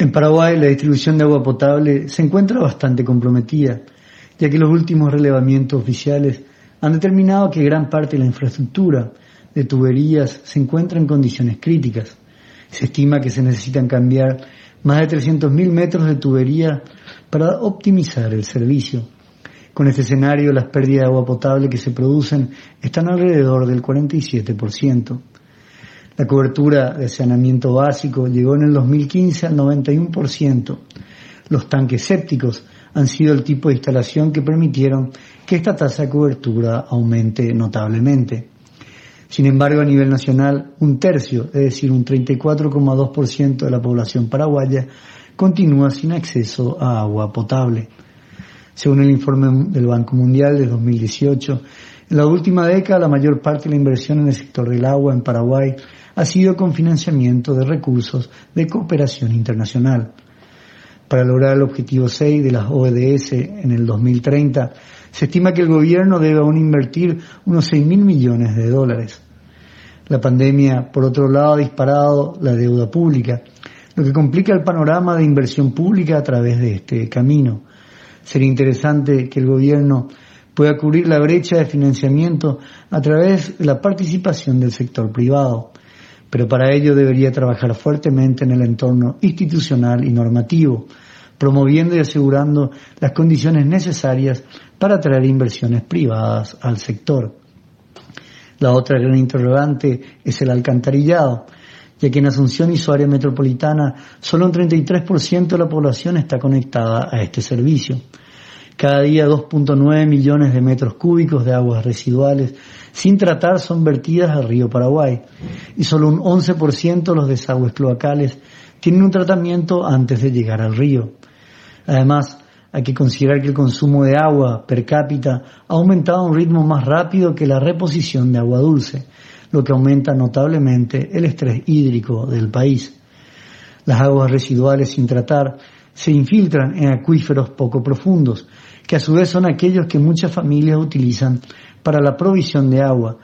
En Paraguay la distribución de agua potable se encuentra bastante comprometida, ya que los últimos relevamientos oficiales han determinado que gran parte de la infraestructura de tuberías se encuentra en condiciones críticas. Se estima que se necesitan cambiar más de 300.000 metros de tubería para optimizar el servicio. Con este escenario, las pérdidas de agua potable que se producen están alrededor del 47%. La cobertura de saneamiento básico llegó en el 2015 al 91%. Los tanques sépticos han sido el tipo de instalación que permitieron que esta tasa de cobertura aumente notablemente. Sin embargo, a nivel nacional, un tercio, es decir, un 34,2% de la población paraguaya, continúa sin acceso a agua potable. Según el informe del Banco Mundial de 2018, en la última década la mayor parte de la inversión en el sector del agua en Paraguay ha sido con financiamiento de recursos de cooperación internacional. Para lograr el objetivo 6 de las ODS en el 2030, se estima que el gobierno debe aún invertir unos 6 mil millones de dólares. La pandemia, por otro lado, ha disparado la deuda pública, lo que complica el panorama de inversión pública a través de este camino. Sería interesante que el gobierno pueda cubrir la brecha de financiamiento a través de la participación del sector privado pero para ello debería trabajar fuertemente en el entorno institucional y normativo, promoviendo y asegurando las condiciones necesarias para atraer inversiones privadas al sector. La otra gran interrogante es el alcantarillado, ya que en Asunción y su área metropolitana solo un 33% de la población está conectada a este servicio. Cada día 2.9 millones de metros cúbicos de aguas residuales sin tratar son vertidas al río Paraguay y solo un 11% de los desagües cloacales tienen un tratamiento antes de llegar al río. Además, hay que considerar que el consumo de agua per cápita ha aumentado a un ritmo más rápido que la reposición de agua dulce, lo que aumenta notablemente el estrés hídrico del país. Las aguas residuales sin tratar se infiltran en acuíferos poco profundos, que a su vez son aquellos que muchas familias utilizan para la provisión de agua.